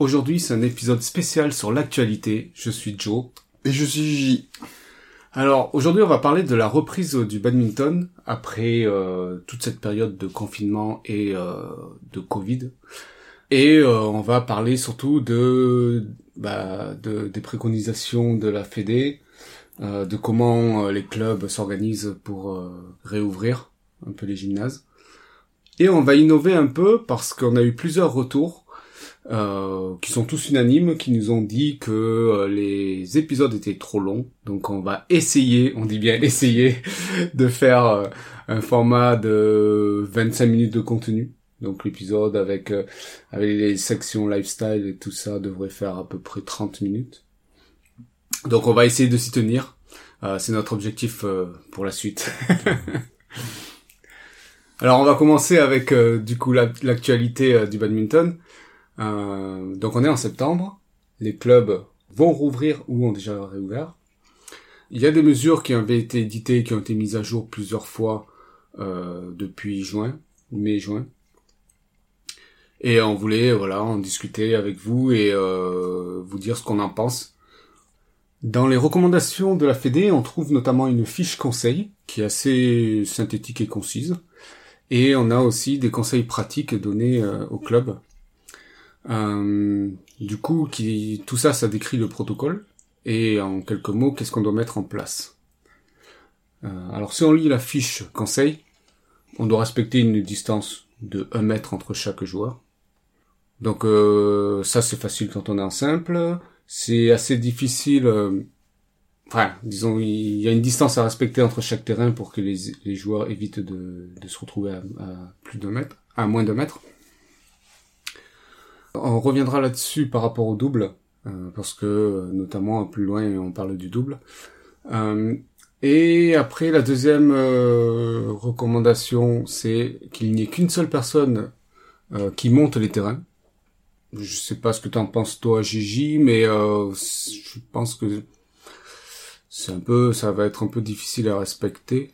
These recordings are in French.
Aujourd'hui, c'est un épisode spécial sur l'actualité. Je suis Joe. Et je suis J. Alors, aujourd'hui, on va parler de la reprise du badminton après euh, toute cette période de confinement et euh, de Covid. Et euh, on va parler surtout de, bah, de des préconisations de la Fédé, de comment les clubs s'organisent pour réouvrir un peu les gymnases. Et on va innover un peu parce qu'on a eu plusieurs retours euh, qui sont tous unanimes, qui nous ont dit que euh, les épisodes étaient trop longs. Donc on va essayer, on dit bien essayer, de faire euh, un format de 25 minutes de contenu. Donc l'épisode avec, euh, avec les sections lifestyle et tout ça devrait faire à peu près 30 minutes. Donc on va essayer de s'y tenir. C'est notre objectif pour la suite. Alors on va commencer avec du coup la- l'actualité du badminton. Euh, donc on est en septembre, les clubs vont rouvrir ou ont déjà réouvert. Il y a des mesures qui avaient été éditées, qui ont été mises à jour plusieurs fois euh, depuis juin, mai-juin. Et on voulait voilà en discuter avec vous et euh, vous dire ce qu'on en pense. Dans les recommandations de la Fédé, on trouve notamment une fiche conseil qui est assez synthétique et concise. Et on a aussi des conseils pratiques donnés euh, au club. Euh, du coup, qui, tout ça, ça décrit le protocole. Et en quelques mots, qu'est-ce qu'on doit mettre en place? Euh, Alors, si on lit la fiche conseil, on doit respecter une distance de 1 mètre entre chaque joueur. Donc, euh, ça, c'est facile quand on est en simple. C'est assez difficile... Enfin, disons, il y a une distance à respecter entre chaque terrain pour que les, joueurs évitent de, de se retrouver à, à plus d'un mètre, à moins d'un mètre. On reviendra là-dessus par rapport au double, euh, parce que notamment plus loin on parle du double. Euh, et après la deuxième euh, recommandation, c'est qu'il n'y ait qu'une seule personne qui monte les terrains. Je sais pas ce que t'en penses toi, Gigi, mais je pense que c'est un peu, ça va être un peu difficile à respecter.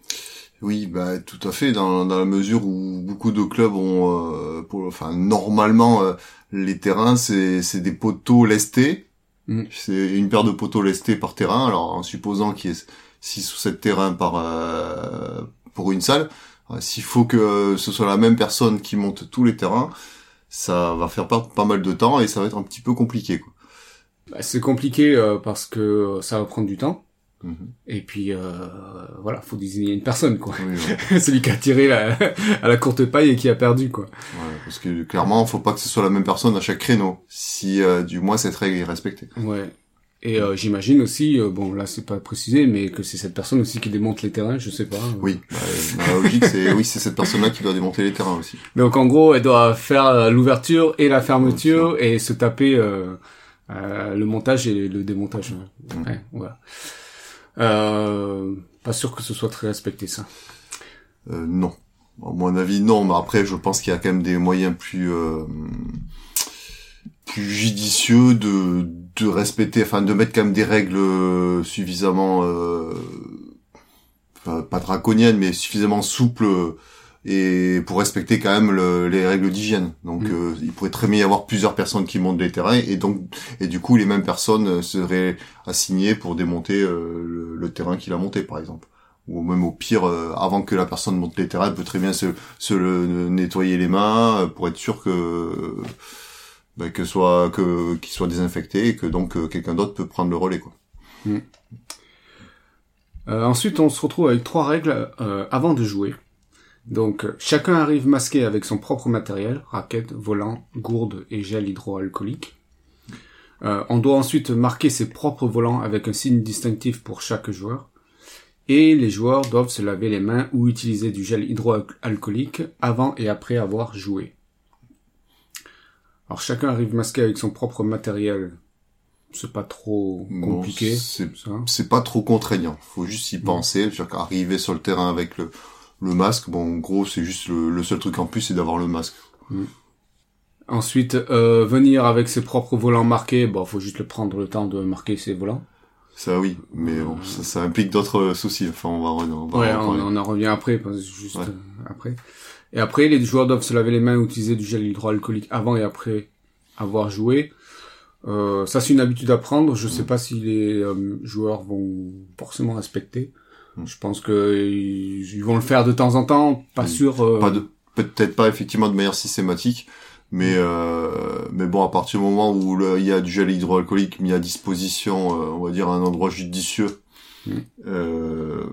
Oui, bah tout à fait, dans, dans la mesure où beaucoup de clubs ont, euh, pour, enfin normalement euh, les terrains c'est c'est des poteaux lestés, Mm. c'est une paire de poteaux lestés par terrain. Alors en supposant qu'il y ait 6 ou 7 terrains par euh, pour une salle, euh, s'il faut que ce soit la même personne qui monte tous les terrains, ça va faire perdre pas mal de temps et ça va être un petit peu compliqué. Quoi. Bah, c'est compliqué euh, parce que ça va prendre du temps. Mhm. Et puis euh, voilà, faut désigner une personne quoi. Oui, ouais. Celui qui a tiré la, à la courte paille et qui a perdu quoi. Ouais, parce que clairement, faut pas que ce soit la même personne à chaque créneau, si euh, du moins cette règle est respectée. Ouais. Et euh, j'imagine aussi, euh, bon là c'est pas précisé, mais que c'est cette personne aussi qui démonte les terrains, je sais pas. euh. Oui, bah, la logique, c'est oui, c'est cette personne-là qui doit démonter les terrains aussi. Donc en gros, elle doit faire l'ouverture et la fermeture et se taper le montage et le démontage. Ouais, Mm. Ouais, voilà. Euh, pas sûr que ce soit très respecté ça. Euh, non, à mon avis, non. Mais après, je pense qu'il y a quand même des moyens plus euh, plus judicieux de de respecter, enfin, de mettre quand même des règles suffisamment euh, pas draconiennes, mais suffisamment souples. Et pour respecter quand même le- les règles d'hygiène. Donc Mm. euh, il pourrait très bien y avoir plusieurs personnes qui montent les terrains et donc et du coup les mêmes personnes euh, seraient assignées pour démonter euh, le, le terrain qu'il a monté par exemple. Ou même au pire, euh, avant que la personne monte les terrains, elle peut très bien se, se le, nettoyer les mains euh, pour être sûr que bah, que soit que qu'il soit désinfecté et que donc euh, quelqu'un d'autre peut prendre le relais quoi. Euh, ensuite, on se retrouve avec trois règles euh, avant de jouer. Donc, euh, chacun arrive masqué avec son propre matériel, raquette, volant, gourde et gel hydroalcoolique. Euh, on doit ensuite marquer ses propres volants avec un signe distinctif pour chaque joueur. Et les joueurs doivent se laver les mains ou utiliser du gel hydroalcoolique avant et après avoir joué. Alors chacun arrive masqué avec son propre matériel. c'est pas trop compliqué. c'est pas trop contraignant. Faut juste y penser. Qu'arriver sur le terrain avec le, le masque, bon, en gros, c'est juste le, le seul truc en plus, c'est d'avoir le masque. Ensuite, euh, venir avec ses propres volants marqués, bon, faut juste le prendre le temps de marquer ses volants. Ça, oui. Mais bon, ça, ça implique d'autres euh, soucis. Enfin, on va, on va Ouais, en on, on en revient après, parce que juste Ouais. euh, après. Et après, les joueurs doivent se laver les mains, utiliser du gel hydroalcoolique avant et après avoir joué. Euh, ça, c'est une habitude à prendre. Je sais pas si les euh, joueurs vont forcément respecter. Mm. Je pense que ils, vont le faire de temps en temps, pas Mm. sûr. euh, Pas de, peut-être pas effectivement de manière systématique, mais euh, mais bon, à partir du moment où le- il y a du gel hydroalcoolique mis à disposition, euh, on va dire à un endroit judicieux, Mm. euh,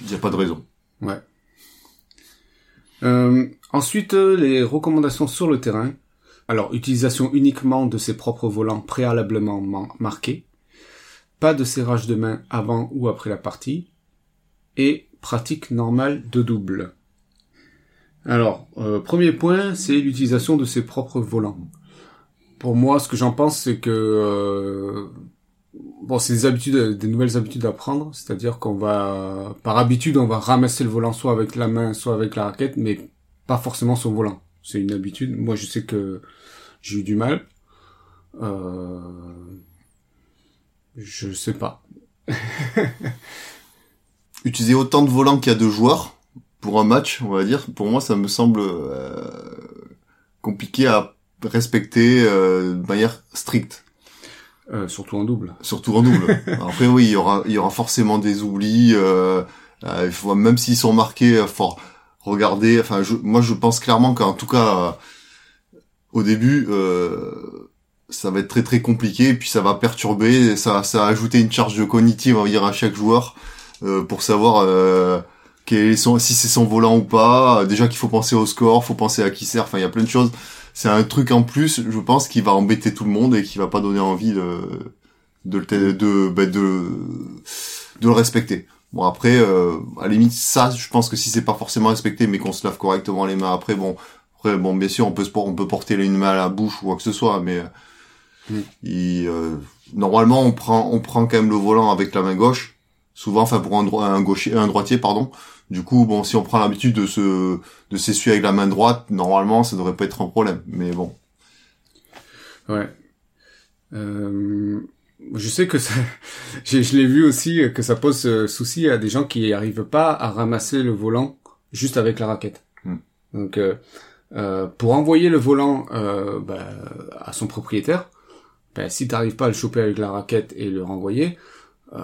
il n'y a pas de raison. Ouais. Euh, ensuite, euh, les recommandations sur le terrain. Alors, utilisation uniquement de ses propres volants préalablement marqués. Pas de serrage de main avant ou après la partie. Et pratique normale de double. Alors, euh, premier point, c'est l'utilisation de ses propres volants. Pour moi, ce que j'en pense, c'est que euh, bon, c'est des habitudes, des nouvelles habitudes à prendre, c'est-à-dire qu'on va, par habitude, on va ramasser le volant soit avec la main, soit avec la raquette, mais pas forcément son volant. C'est une habitude. Moi, je sais que j'ai eu du mal. Euh... Je sais pas. Utiliser autant de volants qu'il y a de joueurs pour un match, on va dire, pour moi, ça me semble euh, compliqué à respecter euh, de manière stricte. Euh, surtout en double. Surtout en double. Après oui, il y aura il y aura forcément des oublis. Euh, euh, il faut même s'ils sont marqués, euh, faut regarder. Enfin, je, moi je pense clairement qu'en tout cas au début, euh, ça va être très très compliqué et puis ça va perturber. Ça ça va ajouter une charge de cognitive on va dire à chaque joueur euh, pour savoir. Euh, quel est son, si c'est son volant ou pas, déjà qu'il faut penser au score, faut penser à qui sert, enfin il y a plein de choses. C'est un truc en plus, je pense, qui va embêter tout le monde et qui va pas donner envie de de le de bah, de de le respecter. Bon après, euh, à la limite ça, je pense que si c'est pas forcément respecté, mais qu'on se lave correctement les mains après, bon, après bon bien sûr on peut se on peut porter une main à la bouche ou quoi que ce soit, mais Mm. il, euh, normalement on prend on prend quand même le volant avec la main gauche, souvent, enfin pour un, dro- un gaucher, un droitier pardon. Du coup, bon, si on prend l'habitude de se de s'essuyer avec la main droite, normalement ça devrait pas être un problème, mais bon. Ouais. Euh, je sais que ça, je l'ai vu aussi que ça pose euh, souci à des gens qui arrivent pas à ramasser le volant juste avec la raquette. Hmm. Donc, euh, euh, pour envoyer le volant euh, bah, à son propriétaire, bah, si t'arrives pas à le choper avec la raquette et le renvoyer, euh,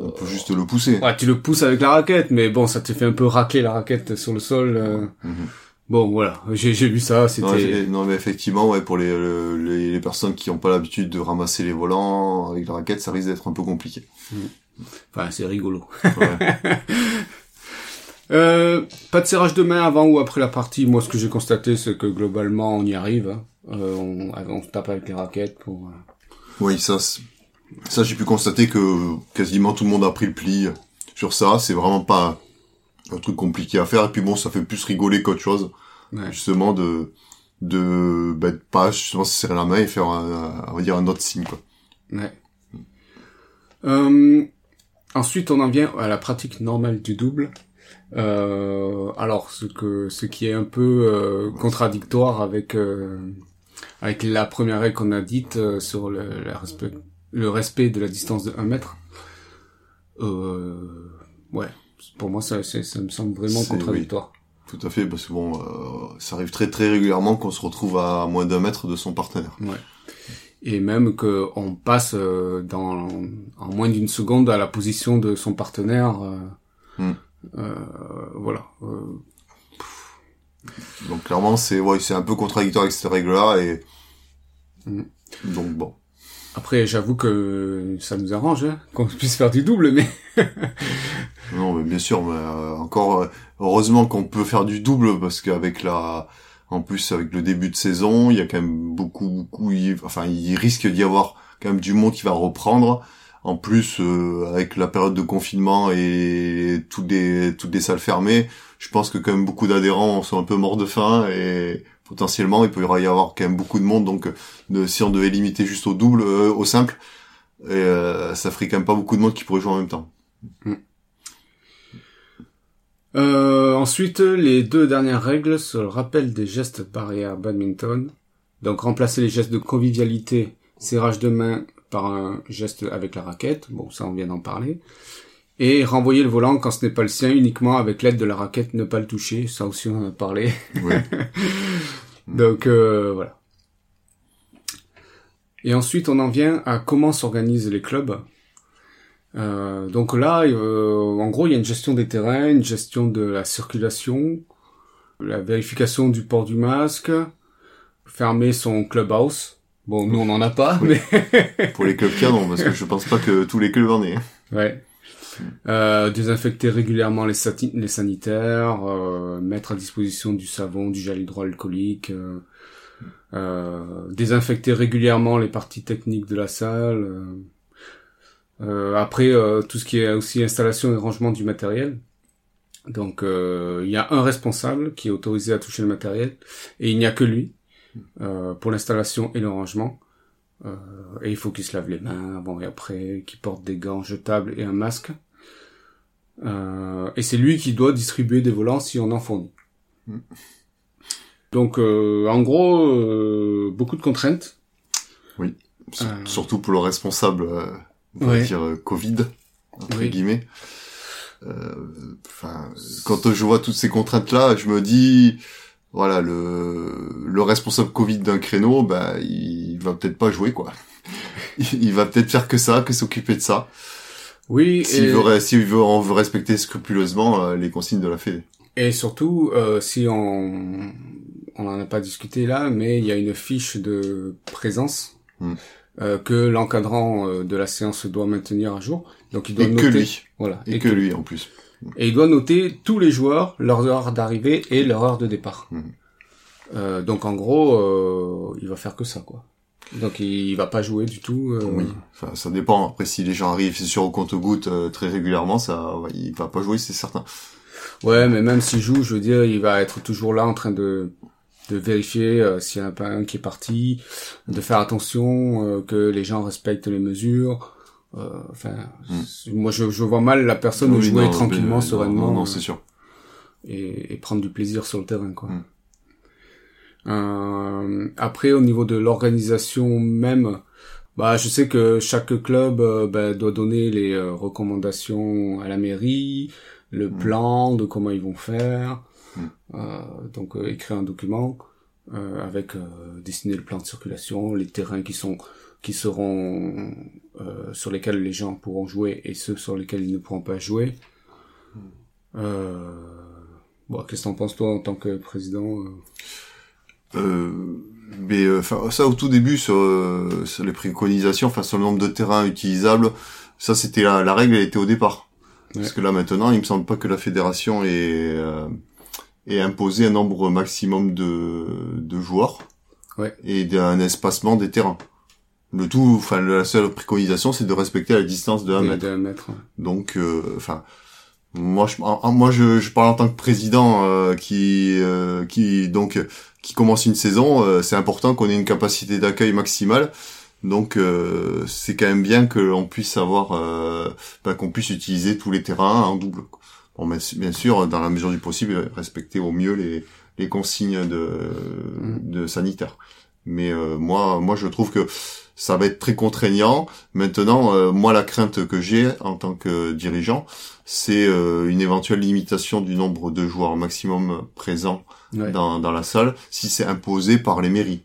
On peut juste le pousser. ouais, tu le pousses avec la raquette, mais bon, ça te fait un peu racler la raquette sur le sol. euh. Mhm. Bon, voilà, j'ai j'ai vu ça, Non, c'était... non, mais effectivement, ouais, pour les, le- les, les personnes qui n'ont pas l'habitude de ramasser les volants avec la raquette, ça risque d'être un peu compliqué. Enfin, c'est rigolo. Ouais. Euh, pas de serrage de main avant ou après la partie. Moi, ce que j'ai constaté, c'est que globalement, on y arrive. hein. On, on tape avec les raquettes pour. oui, ça, c'est- ça j'ai pu constater que quasiment tout le monde a pris le pli sur ça. C'est vraiment pas un truc compliqué à faire. Et puis bon, ça fait plus rigoler qu'autre chose, ouais. justement de de bah, de pas justement se serrer la main et faire un, on va dire un autre signe quoi. Ouais. Euh, ensuite, on en vient à la pratique normale du double. Euh, alors, ce que ce qui est un peu euh, contradictoire avec euh, avec la première règle qu'on a dite euh, sur le, la respect, le respect de la distance de 1 mètre. Euh, ouais, pour moi, ça, me semble vraiment contradictoire. Tout à fait, parce que bon, euh, ça arrive très très régulièrement qu'on se retrouve à moins d'un mètre de son partenaire. Ouais. Et même que on passe euh, dans en moins d'une seconde à la position de son partenaire. euh, Hmm. voilà. Donc clairement, c'est ouais, c'est un peu contradictoire avec cette règle-là et Mm. donc bon. Après, j'avoue que ça nous arrange hein, qu'on puisse faire du double, mais Non, mais bien sûr, mais euh, encore euh, heureusement qu'on peut faire du double parce qu'avec la, en plus avec le début de saison, il y a quand même beaucoup, beaucoup, enfin il risque d'y avoir quand même du monde qui va reprendre. En plus, euh, avec la période de confinement et toutes des toutes salles fermées, je pense que quand même beaucoup d'adhérents sont un peu morts de faim et potentiellement il peut y avoir quand même beaucoup de monde donc de, si on devait limiter juste au double au simple et, ça ferait quand même pas beaucoup de monde qui pourrait jouer en même temps mm. Euh, ensuite, les deux dernières règles sur le rappel des gestes barrières badminton. Donc remplacer les gestes de convivialité, serrage de main par un geste avec la raquette. Bon, ça on vient d'en parler. Et renvoyer le volant quand ce n'est pas le sien uniquement avec l'aide de la raquette, ne pas le toucher. Ça aussi on en a parlé. Donc euh, voilà. Et ensuite on en vient à comment s'organisent les clubs. Euh, donc là, euh, en gros, il y a une gestion des terrains, une gestion de la circulation, la vérification du port du masque, fermer son clubhouse. Bon, nous on n'en a pas, mais pour les clubs cadres, parce que je pense pas que tous les clubs en aient. Ouais. Euh, désinfecter régulièrement les, sanitaires, euh, mettre à disposition du savon, du gel hydroalcoolique, euh, désinfecter régulièrement les parties techniques de la salle. Après, tout ce qui est aussi installation et rangement du matériel. Donc, il y a un responsable qui est autorisé à toucher le matériel, et il n'y a que lui pour l'installation et le rangement. et il faut qu'il se lave les mains avant et après, qu'il porte des gants jetables et un masque. Et c'est lui qui doit distribuer des volants si on en fournit. Mm. Donc, en gros, beaucoup de contraintes. Oui, surtout pour le responsable on va dire euh, Covid entre guillemets. Euh, enfin, quand je vois toutes ces contraintes là, je me dis voilà le le responsable Covid d'un créneau, bah il va peut-être pas jouer quoi. il va peut-être faire que ça, que s'occuper de ça. Oui. S'il veut, s'il veut, on veut respecter scrupuleusement euh, les consignes de la Fédé. Et surtout, euh, si on on en a pas discuté là, mais il y a une fiche de présence. Hmm. Euh, que l'encadrant euh, de la séance doit maintenir à jour. Donc il doit et noter, que lui. Voilà. Et, que, lui en plus. Et il doit noter tous les joueurs, leur heure d'arrivée et leur heure de départ. Euh, donc en gros, euh, il va faire que ça quoi. Donc il, va pas jouer du tout. Oui, enfin, ça dépend. Après si les gens arrivent, c'est sûr au compte-goutte très régulièrement, ça, il va pas jouer, c'est certain. Ouais, mais même s'il joue, je veux dire, il va être toujours là en train de de vérifier euh, s'il y en a pas un qui est parti, de faire attention euh, que les gens respectent les mesures. Euh, enfin, hmm. moi je, je, vois mal la personne jouer tranquillement, sereinement. Non, non c'est sûr. Et, et, prendre du plaisir sur le terrain, quoi. Hmm. Après, au niveau de l'organisation même, bah, je sais que chaque club bah, doit donner les recommandations à la mairie, le hmm. plan de comment ils vont faire. Euh, donc euh, écrire un document euh, avec dessiner le plan de circulation, les terrains qui sont qui seront sur lesquels les gens pourront jouer et ceux sur lesquels ils ne pourront pas jouer. bon, qu'est-ce que t'en penses toi en tant que président mais enfin ça au tout début sur, sur les préconisations, enfin sur le nombre de terrains utilisables, ça c'était la, la, règle, elle était au départ. Parce que là maintenant, il me semble pas que la fédération est et imposer un nombre maximum de, de joueurs ouais. et d'un espacement des terrains. Le tout, enfin la seule préconisation, c'est de respecter la distance de 1 mètre. mètre Donc, euh, enfin, moi, je, moi, je, je, parle en tant que président euh, qui, euh, qui donc qui commence une saison. c'est important qu'on ait une capacité d'accueil maximale. Donc, c'est quand même bien que l'on puisse avoir, ben, qu'on puisse utiliser tous les terrains en double. Bon, bien sûr, dans la mesure du possible, respecter au mieux les, les consignes de, mm. de sanitaire. Mais euh, moi, moi, je trouve que ça va être très contraignant. Maintenant, euh, moi, la crainte que j'ai en tant que dirigeant, c'est euh, une éventuelle limitation du nombre de joueurs maximum présents dans, dans la salle, si c'est imposé par les mairies.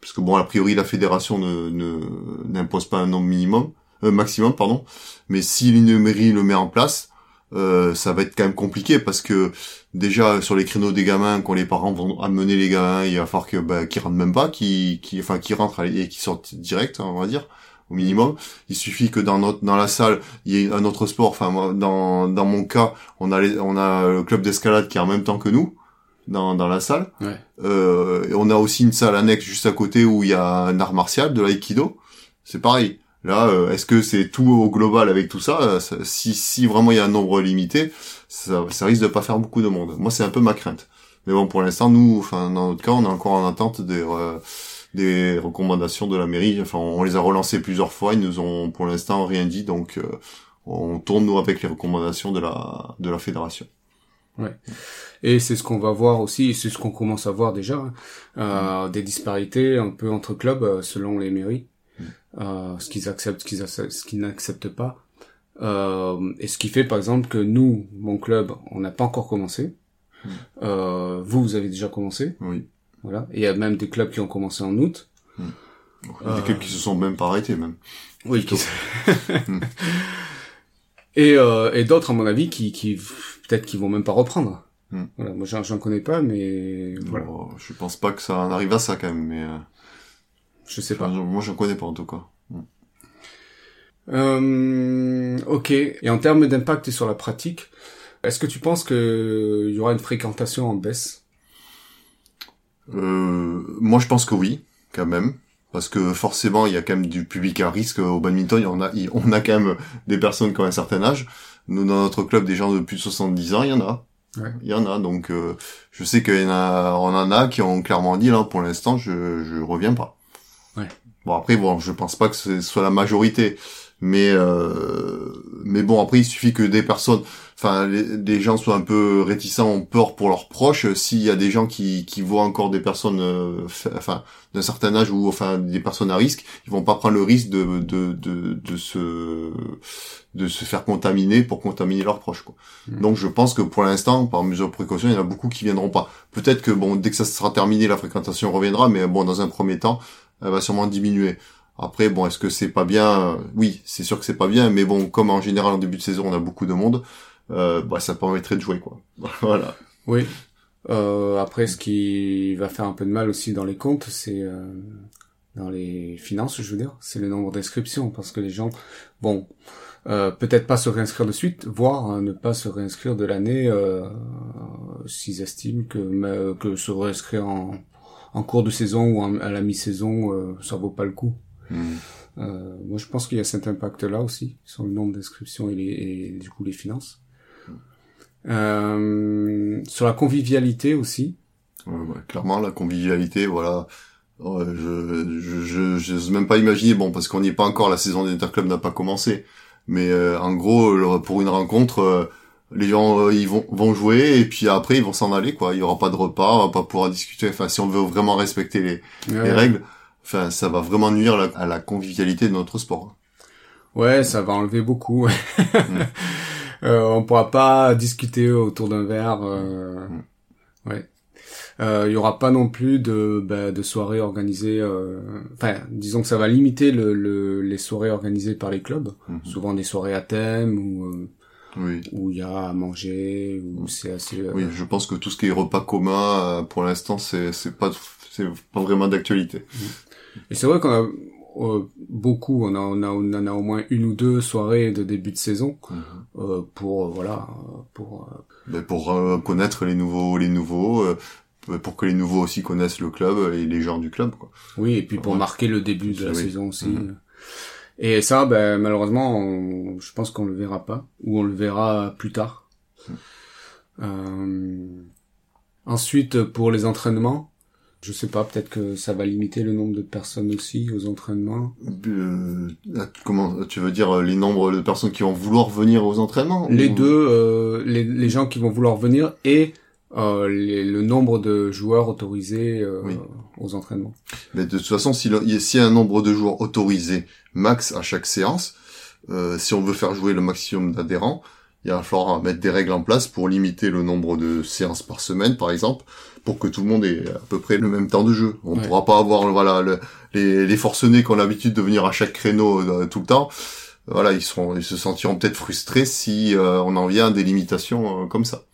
Parce que bon, a priori, la fédération ne n'impose pas un nombre minimum, maximum, pardon. Mais si une mairie le met en place, euh, ça va être quand même compliqué parce que déjà sur les créneaux des gamins quand les parents vont amener les gamins il va falloir que bah, qu'ils rentrent même pas qui qui enfin qui rentrent et qui sortent direct on va dire au minimum. Il suffit que dans notre dans la salle il y ait un autre sport. Enfin moi, dans dans mon cas on a on a le club d'escalade qui est en même temps que nous dans dans la salle. Ouais. euh, et on a aussi une salle annexe juste à côté où il y a un art martial de l'aïkido. C'est pareil Là, euh, est-ce que c'est tout au global avec tout ça, si, si vraiment il y a un nombre limité, ça, ça risque de pas faire beaucoup de monde. Moi, c'est un peu ma crainte. Mais bon, pour l'instant, nous, enfin, dans notre cas, on est encore en attente des, euh, des recommandations de la mairie. Enfin, on les a relancés plusieurs fois, ils nous ont pour l'instant rien dit, donc euh, on tourne nous avec les recommandations de la de la fédération. Ouais. Et c'est ce qu'on va voir aussi, c'est ce qu'on commence à voir déjà, hein. euh, des disparités un peu entre clubs euh, selon les mairies, Mm. Euh, ce qu'ils acceptent, ce qu'ils acceptent- ce qu'ils n'acceptent pas. Euh, et ce qui fait par exemple que nous, mon club, on n'a pas encore commencé. Mm. Euh, vous, vous avez déjà commencé, Oui. voilà. Et il y a même des clubs qui ont commencé en août. Il y Euh. a quelques qui se sont même pas arrêtés, même. Oui, Plutôt. Mm. et euh, et d'autres à mon avis qui qui peut-être qui vont même pas reprendre. Mm. Voilà, moi j'en j'en connais pas, mais voilà, Bon, je pense pas que ça en arrive à ça quand même, mais euh, je sais pas. je- moi j'en connais pas en tout cas. Euh, ok. Et en termes d'impact sur la pratique, est-ce que tu penses que il y aura une fréquentation en baisse? Euh, moi je pense que oui, quand même. Parce que forcément, il y a quand même du public à risque au badminton. En a, on a quand même des personnes qui ont un certain âge. Nous, dans notre club, des gens de plus de 70 ans, il y en a. Ouais. Il y en a. Donc, euh, je sais qu'il y en a, on en a qui ont clairement dit, là, pour l'instant, je, je reviens pas. Ouais. Bon, après, bon, je pense pas que ce soit la majorité. Mais, euh, mais bon, après, il suffit que des personnes, enfin, des gens soient un peu réticents, ont peur pour leurs proches. S'il y a des gens qui, qui voient encore des personnes, euh, enfin, d'un certain âge ou enfin des personnes à risque, ils vont pas prendre le risque de de de, de se de se faire contaminer pour contaminer leurs proches. Quoi. Mm. Donc je pense que pour l'instant, par mesure de précaution, il y en a beaucoup qui viendront pas. Peut-être que bon, dès que ça sera terminé, la fréquentation reviendra, mais bon, dans un premier temps, elle va sûrement diminuer. Après, bon, est-ce que c'est pas bien? Oui, c'est sûr que c'est pas bien, mais bon, comme en général en début de saison, on a beaucoup de monde, euh, bah ça permettrait de jouer, quoi. voilà. Oui. Euh, après, ce qui va faire un peu de mal aussi dans les comptes, c'est euh, dans les finances, je veux dire, c'est le nombre d'inscriptions, parce que les gens, bon, euh, peut-être pas se réinscrire de suite, voire hein, ne pas se réinscrire de l'année euh, s'ils estiment que que se réinscrire en, en cours de saison ou en- à la mi-saison, euh, ça vaut pas le coup. Mm. Euh, moi, je pense qu'il y a cet impact-là aussi sur le nombre d'inscriptions et, les, et du coup les finances. Euh, sur la convivialité aussi. Ouais, ouais, clairement, la convivialité, voilà. Ouais, je, je, je, j'ose même pas imaginer, bon, parce qu'on n'y est pas encore, la saison d'Interclub n'a pas commencé. Mais euh, en gros, pour une rencontre, euh, les gens, euh, ils vont, vont jouer et puis après, ils vont s'en aller, quoi. Il y aura pas de repas, on va pas pouvoir discuter. Enfin, si on veut vraiment respecter les, les Ouais. règles, enfin, ça va vraiment nuire la- à la convivialité de notre sport. Ouais, ça va enlever beaucoup. euh, on pourra pas discuter autour d'un verre. euh, Mm. Ouais. Euh, Il y aura pas non plus de bah, de soirées organisées. euh, Enfin, disons que ça va limiter le, le, les soirées organisées par les clubs. Mhm. Souvent des soirées à thème ou euh, Oui. où il y a à manger où c'est assez. euh, Oui, je pense que tout ce qui est repas commun, euh, pour l'instant, c'est, c'est pas, c'est pas vraiment d'actualité. Et c'est vrai qu'on a euh, beaucoup, on, a, on, a, on en a au moins une ou deux soirées de début de saison euh, pour voilà pour Ben, pour euh, connaître les nouveaux les nouveaux euh, pour que les nouveaux aussi connaissent le club et les gens du club quoi. oui et puis pour Ouais. marquer le début de la Oui. saison aussi. Mhm. Et ça, ben malheureusement, on- je pense qu'on le verra pas ou on le verra plus tard. Mhm. Euh, ensuite, pour les entraînements, je sais pas, peut-être que ça va limiter le nombre de personnes aussi aux entraînements. Euh, comment tu veux dire euh, les nombres de personnes qui vont vouloir venir aux entraînements Les ou- deux, euh, les, les gens qui vont vouloir venir et euh, les- le nombre de joueurs autorisés euh, Oui. aux entraînements. Mais de toute façon, s'il y a- s'il y a un nombre de joueurs autorisés max à chaque séance, euh, si on veut faire jouer le maximum d'adhérents, il va falloir mettre des règles en place pour limiter le nombre de séances par semaine, par exemple, pour que tout le monde ait à peu près le même temps de jeu. On Ouais. pourra pas avoir voilà le- les, les forcenés qui ont l'habitude de venir à chaque créneau euh, tout le temps. Voilà, ils seront, ils se sentiront peut-être frustrés si euh, on en vient à des limitations euh, comme ça.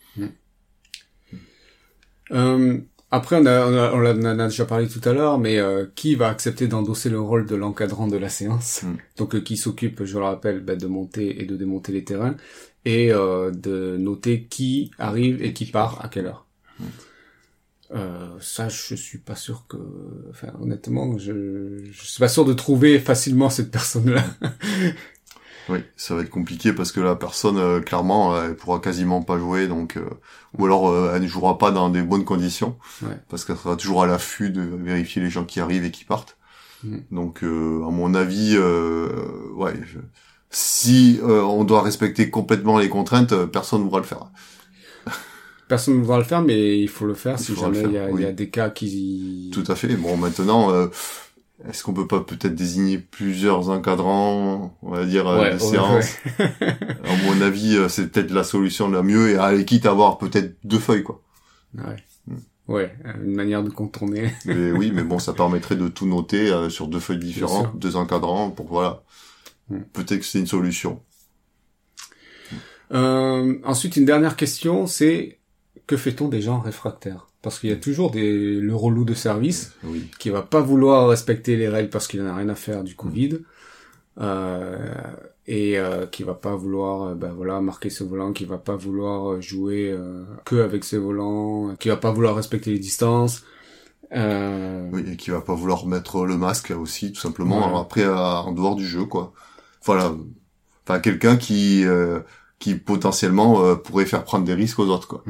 Euh, après, on, a, on, a- on en a déjà parlé tout à l'heure, mais euh, qui va accepter d'endosser le rôle de l'encadrant de la séance Mm. Donc, euh, qui s'occupe, je le rappelle, bah, de monter et de démonter les terrains et euh, de noter qui arrive et qui part à quelle heure. Mm. Euh, ça, je suis pas sûr que, enfin, honnêtement, je, je suis pas sûr de trouver facilement cette personne-là. Oui, ça va être compliqué parce que la personne, euh, clairement, elle pourra quasiment pas jouer, donc euh, ou alors euh, elle ne jouera pas dans des bonnes conditions, Ouais. parce qu'elle sera toujours à l'affût de vérifier les gens qui arrivent et qui partent. Mm. Donc, euh, à mon avis, euh, ouais, je- si euh, on doit respecter complètement les contraintes, euh, personne ne pourra le faire. Personne ne voudra le faire, mais il faut le faire Il si jamais il y, il y a oui. des cas qui... Tout à fait. Bon, maintenant, euh, est-ce qu'on peut pas peut-être désigner plusieurs encadrants, on va dire, euh, Ouais, de ouais, séances À mon avis, euh, c'est peut-être la solution la mieux, et à quitte à avoir peut-être deux feuilles, quoi. Ouais. Mm. Ouais, une manière de contourner. Mais oui, mais bon, ça permettrait de tout noter euh, sur deux feuilles différentes, deux encadrants, pour voilà. Mm. Peut-être que c'est une solution. Euh, ensuite, une dernière question, c'est que fait-on des gens réfractaires Parce qu'il y a toujours des, le relou de service Oui. qui va pas vouloir respecter les règles parce qu'il en a rien à faire du Covid. Euh, et euh, qui va pas vouloir euh, ben voilà marquer ce volant qui va pas vouloir euh, jouer euh, que avec ses volants qui va pas vouloir respecter les distances euh, Oui, et qui va pas vouloir mettre le masque aussi, tout simplement. Ouais. Alors après, en dehors du jeu, quoi. Voilà. Enfin, quelqu'un qui euh, qui potentiellement pourrait faire prendre des risques aux autres, quoi.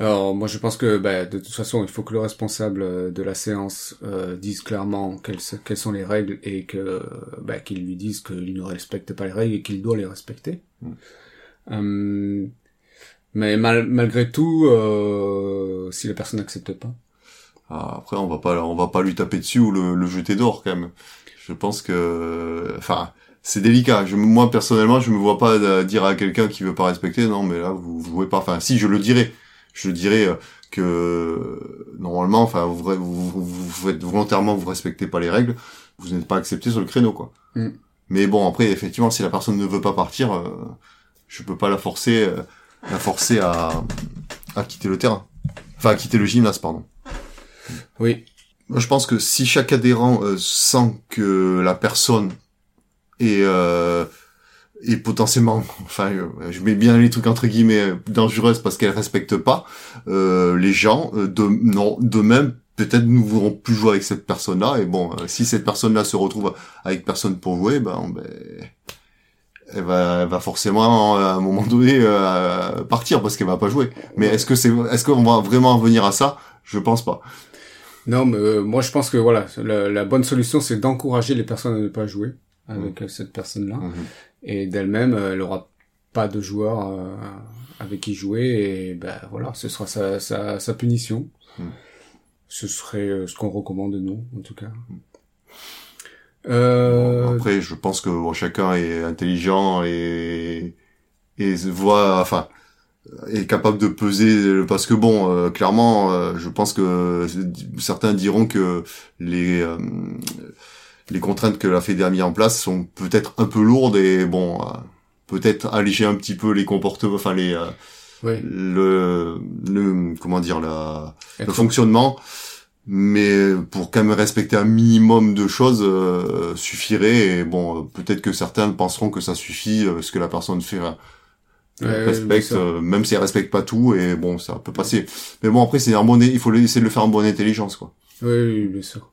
Alors moi je pense que bah, de toute façon il faut que le responsable euh, de la séance euh, dise clairement quelles, quelles sont les règles et que bah, qu'il lui dise qu'il ne respecte pas les règles et qu'il doit les respecter. Mm. Euh, mais mal- malgré tout, euh, si la personne n'accepte pas, Ah, Après, on va pas, on va pas lui taper dessus ou le, le jeter dehors quand même. Je pense que, enfin, c'est délicat. Je, moi personnellement, je me vois pas euh, dire à quelqu'un qui veut pas respecter, non, mais là, vous, vous jouez pas. Enfin, si, je le dirais. Je dirais euh, que euh, normalement, enfin, vous, vous, vous, vous faites volontairement, vous respectez pas les règles, vous n'êtes pas accepté sur le créneau, quoi. Mm. Mais bon, après, effectivement, si la personne ne veut pas partir, euh, je peux pas la forcer, euh, la forcer à, à quitter le terrain. Enfin, à quitter le gymnase, pardon. oui, je pense que si chaque adhérent euh, sent que la personne est, est potentiellement, enfin, euh, je mets bien les trucs entre guillemets euh, dangereuse parce qu'elle respecte pas, euh, les gens euh, de non de même peut-être ne voudront plus jouer avec cette personne-là et bon, si cette personne-là se retrouve avec personne pour jouer, ben, ben elle va, elle va forcément à un moment donné euh, partir parce qu'elle va pas jouer. Mais est-ce que c'est, est-ce qu'on va vraiment en venir à ça? Je pense pas. non, mais euh, moi je pense que voilà, la, la bonne solution c'est d'encourager les personnes à ne pas jouer avec euh, cette personne-là Mhm. Et d'elle-même euh, elle aura pas de joueur euh, avec qui jouer et ben voilà, ce sera sa, sa, sa punition. Mm. Ce serait euh, ce qu'on recommande nous en tout cas. Euh, Après, je pense que bon, chacun est intelligent et et voit, enfin, est capable de peser parce que bon, euh, clairement, euh, je pense que certains diront que les euh, les contraintes que la Fédé a mis en place sont peut-être un peu lourdes et bon, euh, peut-être alléger un petit peu les comportements, enfin les euh, oui. le le comment dire la le fonctionnement mais pour quand même respecter un minimum de choses euh, suffirait et bon euh, peut-être que certains penseront que ça suffit euh, ce que la personne fait euh, Ouais, respecte même si elle respecte pas tout et bon ça peut passer mais bon après c'est un bon il faut essayer de le faire en bonne intelligence quoi Oui, oui, bien sûr.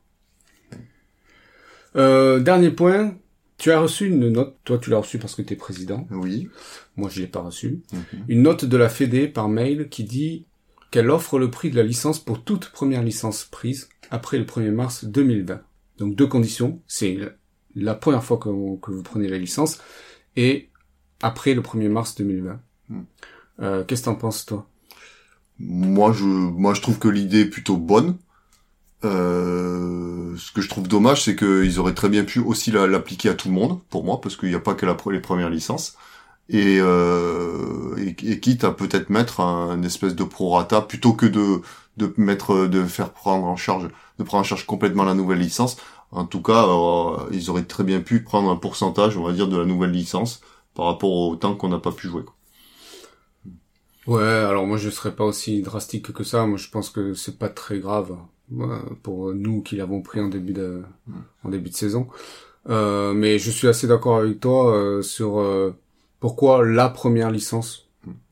Euh, dernier point, tu as reçu une note, toi tu l'as reçu parce que tu es président, oui moi je l'ai pas reçu, Mhm. une note de la Fédé par mail qui dit qu'elle offre le prix de la licence pour toute première licence prise après le 1er mars 2020. Donc deux conditions, c'est la première fois que, vous- que vous prenez la licence et après le 1er mars 2020. Mhm. Euh, Qu'est-ce que t'en penses toi? Moi je moi je trouve que l'idée est plutôt bonne Euh, ce que je trouve dommage, c'est qu'ils auraient très bien pu aussi la- l'appliquer à tout le monde, pour moi, parce qu'il n'y a pas que les premières licences. Et, euh, et, quitte à peut-être mettre un, une espèce de prorata, plutôt que de, mettre, de faire prendre en charge, de prendre en charge complètement la nouvelle licence. En tout cas, euh, ils auraient très bien pu prendre un pourcentage, on va dire, de la nouvelle licence par rapport au temps qu'on n'a pas pu jouer. quoi. Ouais, alors moi je serais pas aussi drastique que ça. Moi je pense que c'est pas très grave pour nous qui l'avons pris en début de en début de saison. Euh, mais je suis assez d'accord avec toi euh, sur euh, pourquoi la première licence.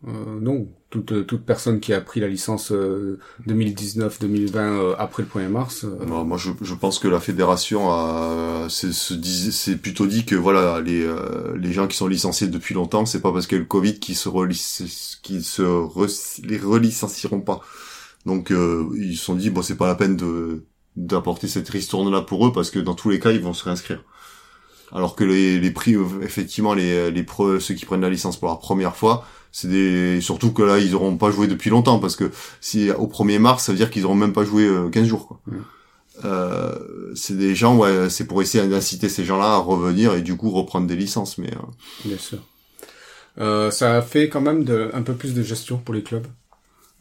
Euh, non, toute toute personne qui a pris la licence 2019-2020 après le 1er mars. moi, je, je pense que la fédération a c'est plutôt dit que voilà les les gens qui sont licenciés depuis longtemps, c'est pas parce qu'il y a le Covid qu'ils se qui se les relicencieront pas. Donc ils se sont dit bon c'est pas la peine de d'apporter cette ristourne là pour eux parce que dans tous les cas ils vont se réinscrire. Alors que les, les prix, effectivement, les, les ceux qui prennent la licence pour la première fois, c'est des, surtout que là, ils auront pas joué depuis longtemps, parce que si au 1er mars, ça veut dire qu'ils auront même pas joué 15 euh, jours, quoi. Euh, c'est des gens, ouais, c'est pour essayer d'inciter ces gens-là à revenir et du coup reprendre des licences, mais. Euh... Bien sûr. Euh, ça a fait quand même de, un peu plus de gestion pour les clubs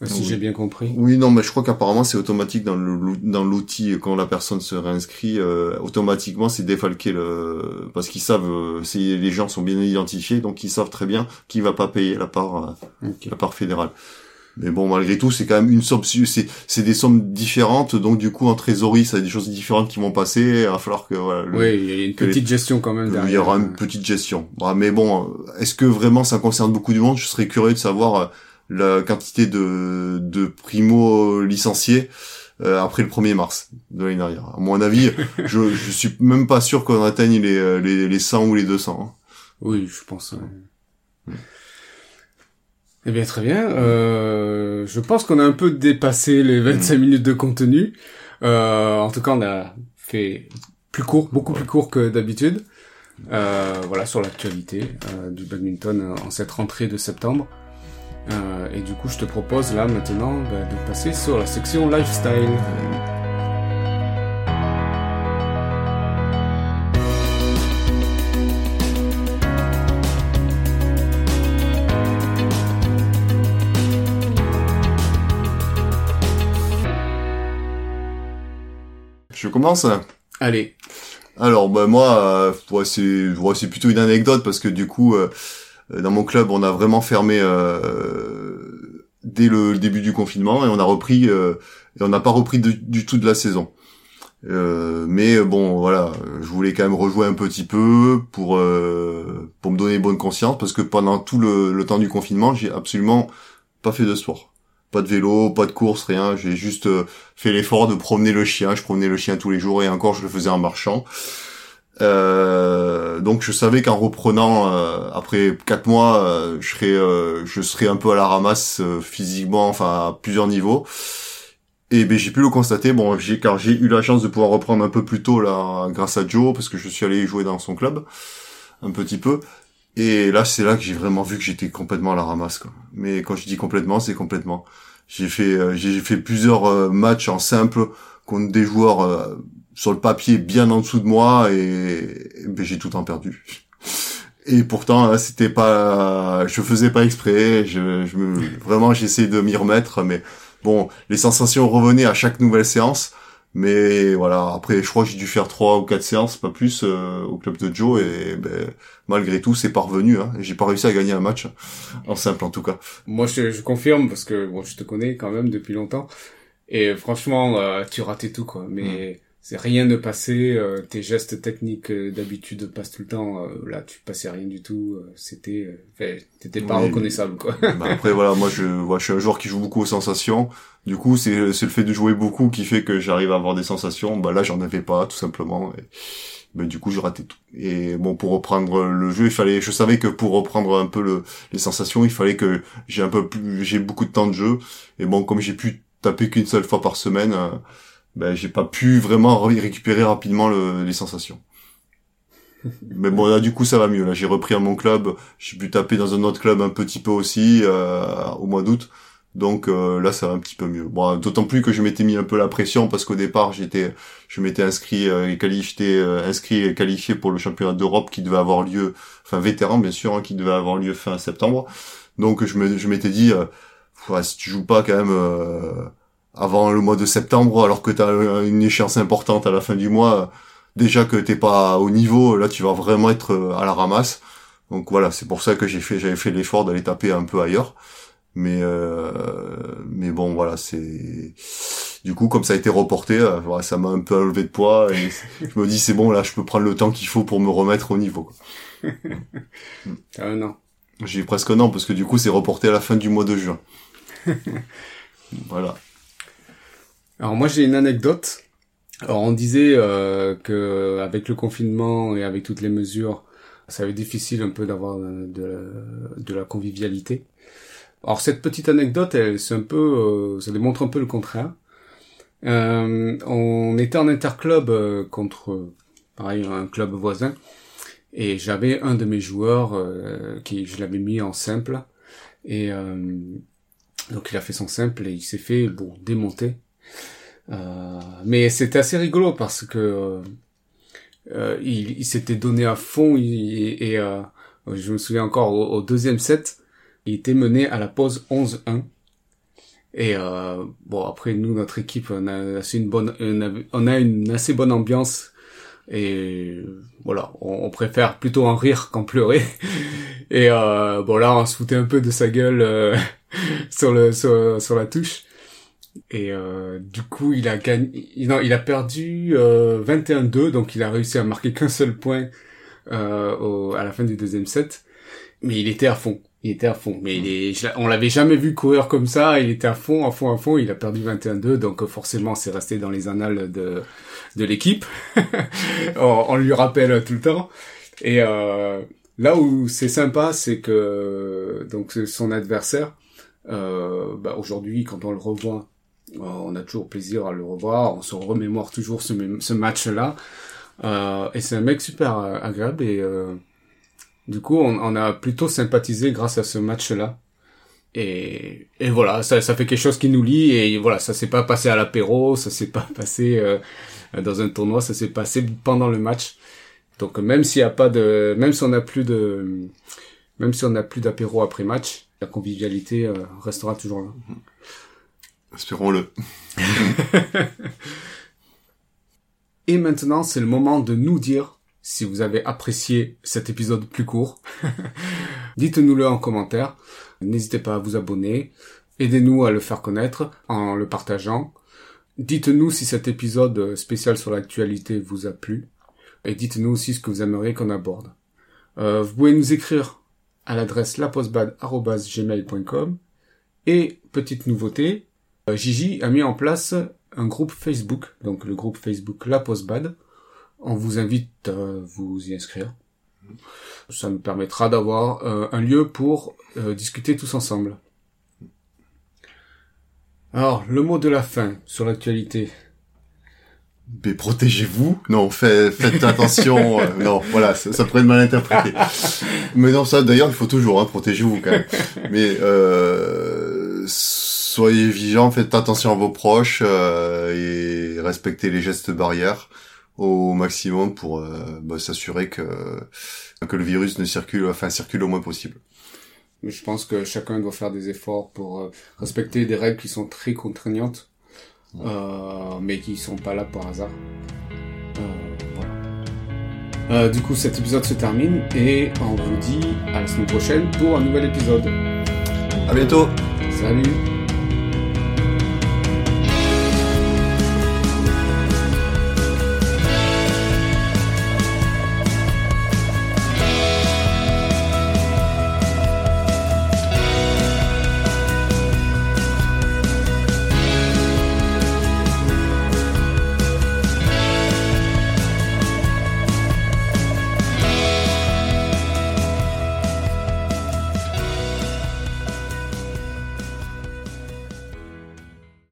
si j'ai bien compris. Oui, non, mais je crois qu'apparemment c'est automatique dans le dans l'outil quand la personne se réinscrit, euh, automatiquement c'est défalqué le parce qu'ils savent euh, si les gens sont bien identifiés, donc ils savent très bien qui va pas payer la part euh, la part fédérale. Mais bon, malgré tout, c'est quand même une somme, c'est, c'est des sommes différentes, donc du coup, en trésorerie, ça a des choses différentes qui vont passer, il va falloir que, voilà. oui, il y a une petite gestion quand même derrière. Il y aura une petite gestion. Bah, mais bon, est-ce que vraiment ça concerne beaucoup de monde? Je serais curieux de savoir, la quantité de, de primo licenciés euh, après le 1er mars de l'année dernière. À mon avis, je, je suis même pas sûr qu'on atteigne les, les, les 100 ou les 200. Hein. Oui, je pense. Eh bien, très bien. Euh, je pense qu'on a un peu dépassé les 25 mm. minutes de contenu. Euh, en tout cas, on a fait plus court, beaucoup plus court que d'habitude. Euh, voilà, sur l'actualité euh, du badminton en cette rentrée de septembre. Euh, et du coup, je te propose là maintenant bah, de passer sur la section lifestyle. Je commence Allez. Alors, bah, moi, euh, c'est plutôt une anecdote parce que du coup, euh, euh, dans mon club, on a vraiment fermé euh, dès le début du confinement et on a repris euh, et on n'a pas repris du tout de la saison. Euh, mais bon, voilà, je voulais quand même rejouer un petit peu pour euh, pour me donner bonne conscience parce que pendant tout le temps du confinement, j'ai absolument pas fait de sport, pas de vélo, pas de course, rien. J'ai juste fait l'effort de promener le chien. Je promenais le chien tous les jours et encore je le faisais en marchant. Euh, donc je savais qu'en reprenant euh, après quatre mois, euh, je serais je serais un peu à la ramasse physiquement, enfin à plusieurs niveaux. Et ben j'ai pu le constater. Bon, j'ai car j'ai eu la chance de pouvoir reprendre un peu plus tôt là, grâce à Joe, parce que je suis allé jouer dans son club un petit peu. Et là, c'est là que j'ai vraiment vu que j'étais complètement à la ramasse. Quoi. Mais quand je dis complètement, c'est complètement. J'ai fait j'ai fait plusieurs matchs en simple contre des joueurs sur le papier bien en dessous de moi et, ben, j'ai tout en perdu. Et pourtant, c'était pas, je faisais pas exprès. Je, je me, vraiment, j'essayais de m'y remettre, mais bon, les sensations revenaient à chaque nouvelle séance. Mais voilà, après, je crois que j'ai dû faire trois ou quatre séances, pas plus, euh, au club de Joe, et ben, malgré tout, c'est parvenu. Hein. J'ai pas réussi à gagner un match, en simple en tout cas. Moi, je, je confirme parce que bon, je te connais quand même depuis longtemps, et franchement, euh, tu ratais tout quoi. Mais mm c'est rien ne passait, euh, tes gestes techniques euh, d'habitude passent tout le temps, euh, là tu passais rien du tout, c'était, t'étais pas reconnaissable quoi. bah après voilà, moi je, moi, je suis un joueur qui joue beaucoup aux sensations, du coup c'est c'est le fait de jouer beaucoup qui fait que j'arrive à avoir des sensations, bah là j'en avais pas tout simplement, et, bah, du coup je ratais tout. Et bon pour reprendre le jeu, il fallait, je savais que pour reprendre un peu le, les sensations, il fallait que j'ai un peu plus, j'ai beaucoup de temps de jeu, et bon comme j'ai pu taper qu'une seule fois par semaine ben j'ai pas pu vraiment récupérer rapidement le, les sensations. Mais bon là du coup ça va mieux. Là j'ai repris à mon club, j'ai pu taper dans un autre club un petit peu aussi euh, au mois d'août. Donc euh, là ça va un petit peu mieux. Bon d'autant plus que je m'étais mis un peu la pression parce qu'au départ j'étais je m'étais inscrit euh, et qualifié inscrit et qualifié pour le championnat d'Europe qui devait avoir lieu enfin vétéran bien sûr hein, qui devait avoir lieu fin septembre. Donc je me je m'étais dit si tu joues pas quand même avant le mois de septembre, alors que tu as une échéance importante à la fin du mois, déjà que t'es pas au niveau, là tu vas vraiment être euh, à la ramasse. Donc voilà, c'est pour ça que j'ai fait, j'avais fait l'effort d'aller taper un peu ailleurs. Mais euh, mais bon voilà, c'est du coup comme ça a été reporté, euh, ça m'a un peu enlevé de poids et je me dis c'est bon là, je peux prendre le temps qu'il faut pour me remettre au niveau. T'as un an. J'ai presque un an parce que du coup c'est reporté à la fin du mois de juin. voilà. Alors moi j'ai une anecdote. Alors on disait euh, que avec le confinement et avec toutes les mesures, ça va être difficile un peu d'avoir de, de, la convivialité. Alors cette petite anecdote, elle c'est un peu, euh, ça démontre un peu le contraire. Euh, on était en interclub euh, contre, pareil, un club voisin, et j'avais un de mes joueurs euh, qui, je l'avais mis en simple, et donc il a fait son simple et il s'est fait bon démonter. Mais c'était assez rigolo parce que il, s'était donné à fond et, je me souviens encore au, deuxième set, il était mené à la pause 11-1 et euh, bon, après nous, notre équipe, on a assez une bonne, on a, une assez bonne ambiance. Et voilà, on, préfère plutôt en rire qu'en pleurer. Et euh, bon là, on se foutait un peu de sa gueule euh, sur le sur, la touche. Et euh, du coup, il a gagné, non, il a perdu 21-2, euh, donc il a réussi à marquer qu'un seul point euh, au, à la fin du deuxième set. Mais il était à fond il était à fond. Mais il est, on l'avait jamais vu courir comme ça. Il était à fond, à fond, à fond. Il a perdu 21-2, donc forcément, c'est resté dans les annales de de l'équipe. on, lui rappelle tout le temps. Et euh, là où c'est sympa, c'est que donc son adversaire. Euh, bah, aujourd'hui, quand on le revoit, euh, on a toujours plaisir à le revoir. On se remémore toujours ce, match-là. Euh, et c'est un mec super agréable et du coup, on, a plutôt sympathisé grâce à ce match-là. Et, voilà, ça, fait quelque chose qui nous lie. Et voilà, ça s'est pas passé à l'apéro, ça s'est pas passé euh, dans un tournoi, ça s'est passé pendant le match. Donc même s'il y a pas de, même si on n'a plus de, même si on n'a plus d'apéro après match, la convivialité euh, restera toujours là. Espérons-le. et maintenant, c'est le moment de nous dire si vous avez apprécié cet épisode plus court. Dites-nous-le en commentaire. N'hésitez pas à vous abonner. Aidez-nous à le faire connaître en le partageant. Dites-nous si cet épisode spécial sur l'actualité vous a plu. Et dites-nous aussi ce que vous aimeriez qu'on aborde. Euh, vous pouvez nous écrire à l'adresse lapostbad.gmail.com Et petite nouveauté, Gigi a mis en place un groupe Facebook, donc le groupe Facebook La Postbad, on vous invite à vous y inscrire. Ça nous permettra d'avoir euh, un lieu pour euh, discuter tous ensemble. Alors, le mot de la fin sur l'actualité. Mais protégez-vous. Non, faites, attention. Euh, non, voilà, ça, pourrait être mal interprété. Mais non, ça, d'ailleurs, il faut toujours, hein, protégez-vous quand même. Mais soyez vigilants, faites attention à vos proches et respectez les gestes barrières au maximum pour euh, bah, s'assurer que que le virus ne circule, enfin circule au moins possible. Mais je pense que chacun doit faire des efforts pour euh, respecter des règles qui sont très contraignantes, euh, mais qui sont pas là par hasard. Voilà. du coup, cet épisode se termine et on vous dit à la semaine prochaine pour un nouvel épisode. À bientôt. Salut.